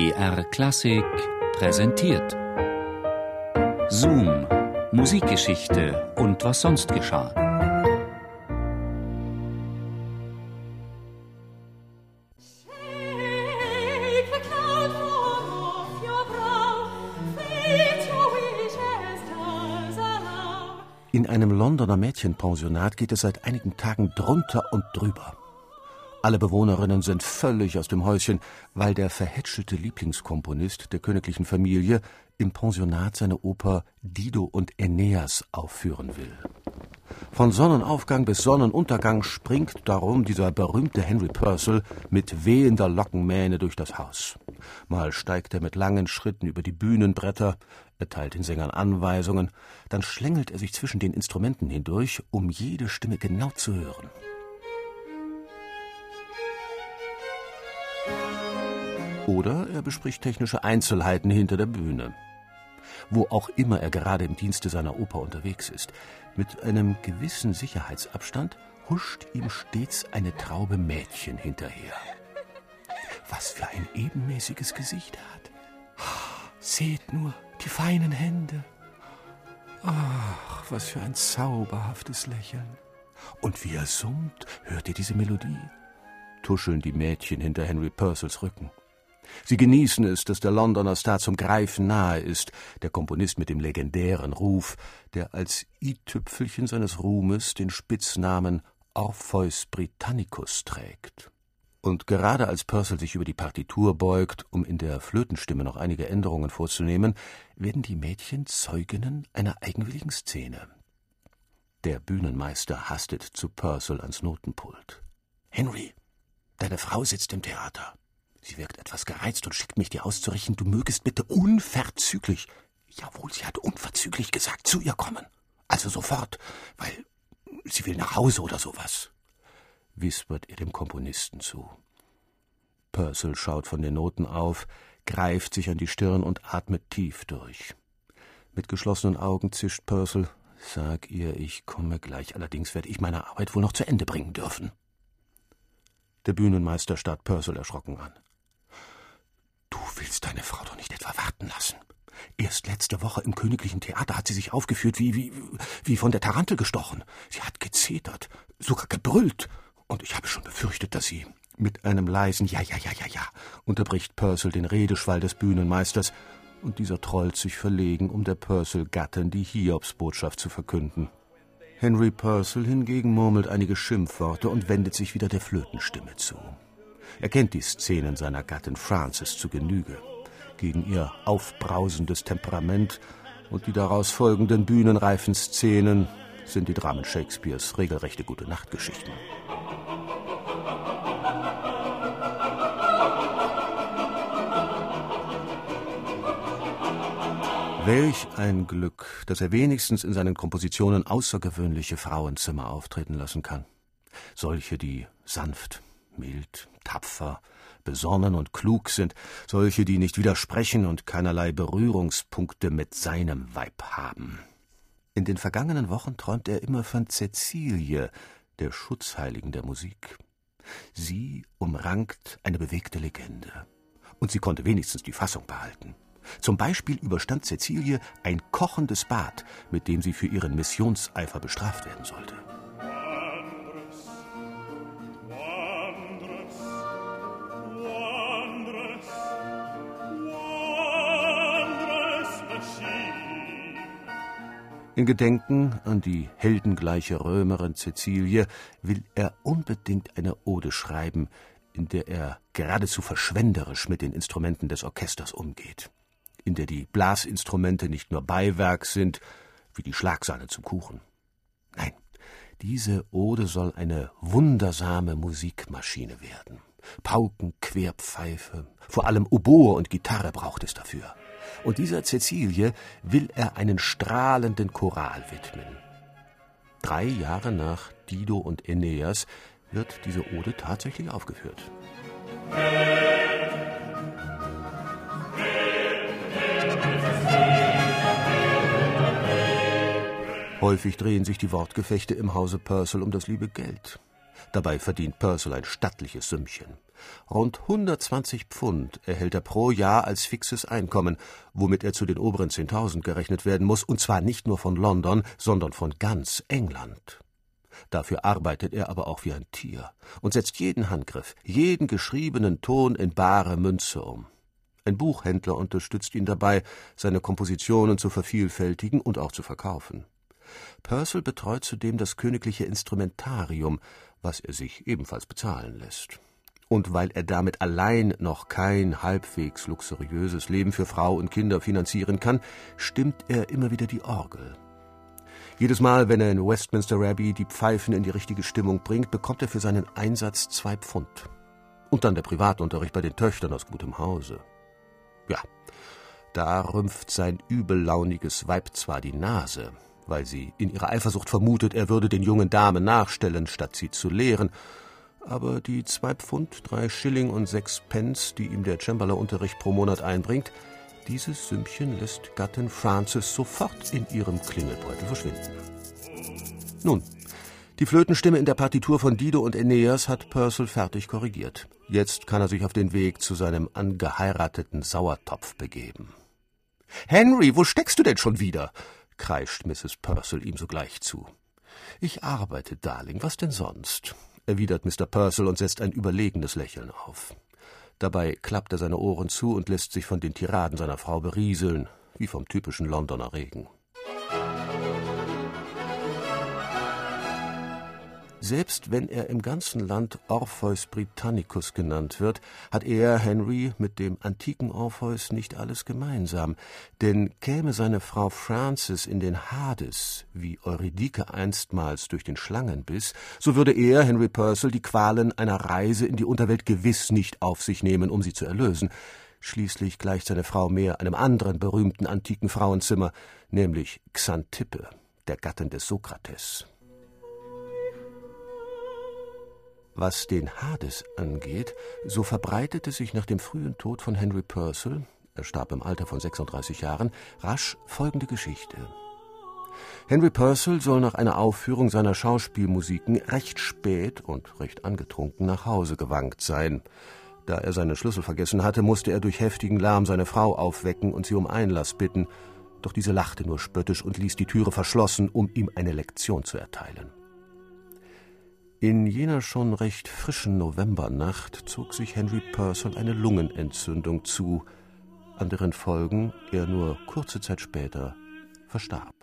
BR Klassik präsentiert. Zoom, Musikgeschichte und was sonst geschah. In einem Londoner Mädchenpensionat geht es seit einigen Tagen drunter und drüber. Alle Bewohnerinnen sind völlig aus dem Häuschen, weil der verhätschelte Lieblingskomponist der königlichen Familie im Pensionat seine Oper Dido und Aeneas aufführen will. Von Sonnenaufgang bis Sonnenuntergang springt darum dieser berühmte Henry Purcell mit wehender Lockenmähne durch das Haus. Mal steigt er mit langen Schritten über die Bühnenbretter, erteilt den Sängern Anweisungen, dann schlängelt er sich zwischen den Instrumenten hindurch, um jede Stimme genau zu hören. Oder er bespricht technische Einzelheiten hinter der Bühne. Wo auch immer er gerade im Dienste seiner Oper unterwegs ist, mit einem gewissen Sicherheitsabstand huscht ihm stets eine Traube Mädchen hinterher. Was für ein ebenmäßiges Gesicht er hat. Seht nur, die feinen Hände. Ach, was für ein zauberhaftes Lächeln. Und wie er summt, hört ihr diese Melodie? Tuscheln die Mädchen hinter Henry Purcells Rücken. Sie genießen es, dass der Londoner Star zum Greifen nahe ist, der Komponist mit dem legendären Ruf, der als i-Tüpfelchen seines Ruhmes den Spitznamen Orpheus Britannicus trägt. Und gerade als Purcell sich über die Partitur beugt, um in der Flötenstimme noch einige Änderungen vorzunehmen, werden die Mädchen Zeuginnen einer eigenwilligen Szene. Der Bühnenmeister hastet zu Purcell ans Notenpult. Henry, deine Frau sitzt im Theater. Sie wirkt etwas gereizt und schickt mich dir auszurichten, du mögest bitte unverzüglich, jawohl, sie hat unverzüglich gesagt, zu ihr kommen. Also sofort, weil sie will nach Hause oder sowas, wispert er dem Komponisten zu. Purcell schaut von den Noten auf, greift sich an die Stirn und atmet tief durch. Mit geschlossenen Augen zischt Purcell, sag ihr, ich komme gleich, allerdings werde ich meine Arbeit wohl noch zu Ende bringen dürfen. Der Bühnenmeister starrt Purcell erschrocken an. Willst deine Frau doch nicht etwa warten lassen. Erst letzte Woche im Königlichen Theater hat sie sich aufgeführt wie, wie, wie von der Tarantel gestochen. Sie hat gezetert, sogar gebrüllt. Und ich habe schon befürchtet, dass sie mit einem leisen Ja, ja, ja, ja, ja unterbricht Purcell den Redeschwall des Bühnenmeisters, und dieser trollt sich verlegen, um der Purcell-Gattin die Hiobsbotschaft zu verkünden. Henry Purcell hingegen murmelt einige Schimpfworte und wendet sich wieder der Flötenstimme zu. Er kennt die Szenen seiner Gattin Frances zu Genüge. Gegen ihr aufbrausendes Temperament und die daraus folgenden bühnenreifen Szenen sind die Dramen Shakespeares regelrechte gute Nachtgeschichten. Welch ein Glück, dass er wenigstens in seinen Kompositionen außergewöhnliche Frauenzimmer auftreten lassen kann. Solche, die sanft, mild, tapfer, besonnen und klug sind, solche, die nicht widersprechen und keinerlei Berührungspunkte mit seinem Weib haben. In den vergangenen Wochen träumt er immer von Cäcilie, der Schutzheiligen der Musik. Sie umrankt eine bewegte Legende. Und sie konnte wenigstens die Fassung behalten. Zum Beispiel überstand Cäcilie ein kochendes Bad, mit dem sie für ihren Missionseifer bestraft werden sollte. In Gedenken an die heldengleiche Römerin Cäcilie will er unbedingt eine Ode schreiben, in der er geradezu verschwenderisch mit den Instrumenten des Orchesters umgeht, in der die Blasinstrumente nicht nur Beiwerk sind, wie die Schlagsahne zum Kuchen. Nein, diese Ode soll eine wundersame Musikmaschine werden. Pauken, Querpfeife, vor allem Oboe und Gitarre braucht es dafür. Und dieser Cäcilie will er einen strahlenden Choral widmen. Drei Jahre nach Dido und Aeneas wird diese Ode tatsächlich aufgeführt. Häufig drehen sich die Wortgefechte im Hause Purcell um das liebe Geld. Dabei verdient Purcell ein stattliches Sümmchen. Rund 120 Pfund erhält er pro Jahr als fixes Einkommen, womit er zu den oberen 10.000 gerechnet werden muss, und zwar nicht nur von London, sondern von ganz England. Dafür arbeitet er aber auch wie ein Tier und setzt jeden Handgriff, jeden geschriebenen Ton in bare Münze um. Ein Buchhändler unterstützt ihn dabei, seine Kompositionen zu vervielfältigen und auch zu verkaufen. Purcell betreut zudem das königliche Instrumentarium, was er sich ebenfalls bezahlen lässt. Und weil er damit allein noch kein halbwegs luxuriöses Leben für Frau und Kinder finanzieren kann, stimmt er immer wieder die Orgel. Jedes Mal, wenn er in Westminster Abbey die Pfeifen in die richtige Stimmung bringt, bekommt er für seinen Einsatz zwei Pfund. Und dann der Privatunterricht bei den Töchtern aus gutem Hause. Ja, da rümpft sein übellauniges Weib zwar die Nase, weil sie in ihrer Eifersucht vermutet, er würde den jungen Damen nachstellen, statt sie zu lehren, aber die zwei Pfund, drei Schilling und sechs Pence, die ihm der Cembalo-Unterricht pro Monat einbringt, dieses Sümmchen lässt Gattin Frances sofort in ihrem Klingelbeutel verschwinden. Nun, die Flötenstimme in der Partitur von Dido und Aeneas hat Purcell fertig korrigiert. Jetzt kann er sich auf den Weg zu seinem angeheirateten Sauertopf begeben. Henry, wo steckst du denn schon wieder? kreischt Mrs. Purcell ihm sogleich zu. Ich arbeite, Darling, was denn sonst? Erwidert Mr. Purcell und setzt ein überlegenes Lächeln auf. Dabei klappt er seine Ohren zu und lässt sich von den Tiraden seiner Frau berieseln, wie vom typischen Londoner Regen. Selbst wenn er im ganzen Land Orpheus Britannicus genannt wird, hat er, Henry, mit dem antiken Orpheus nicht alles gemeinsam. Denn käme seine Frau Frances in den Hades, wie Eurydike einstmals durch den Schlangenbiss, so würde er, Henry Purcell, die Qualen einer Reise in die Unterwelt gewiss nicht auf sich nehmen, um sie zu erlösen. Schließlich gleicht seine Frau mehr einem anderen berühmten antiken Frauenzimmer, nämlich Xantippe, der Gattin des Sokrates. Was den Hades angeht, so verbreitete sich nach dem frühen Tod von Henry Purcell, er starb im Alter von 36 Jahren, rasch folgende Geschichte. Henry Purcell soll nach einer Aufführung seiner Schauspielmusiken recht spät und recht angetrunken nach Hause gewankt sein. Da er seinen Schlüssel vergessen hatte, musste er durch heftigen Lärm seine Frau aufwecken und sie um Einlass bitten, doch diese lachte nur spöttisch und ließ die Türe verschlossen, um ihm eine Lektion zu erteilen. In jener schon recht frischen Novembernacht zog sich Henry Purcell eine Lungenentzündung zu, an deren Folgen er nur kurze Zeit später verstarb.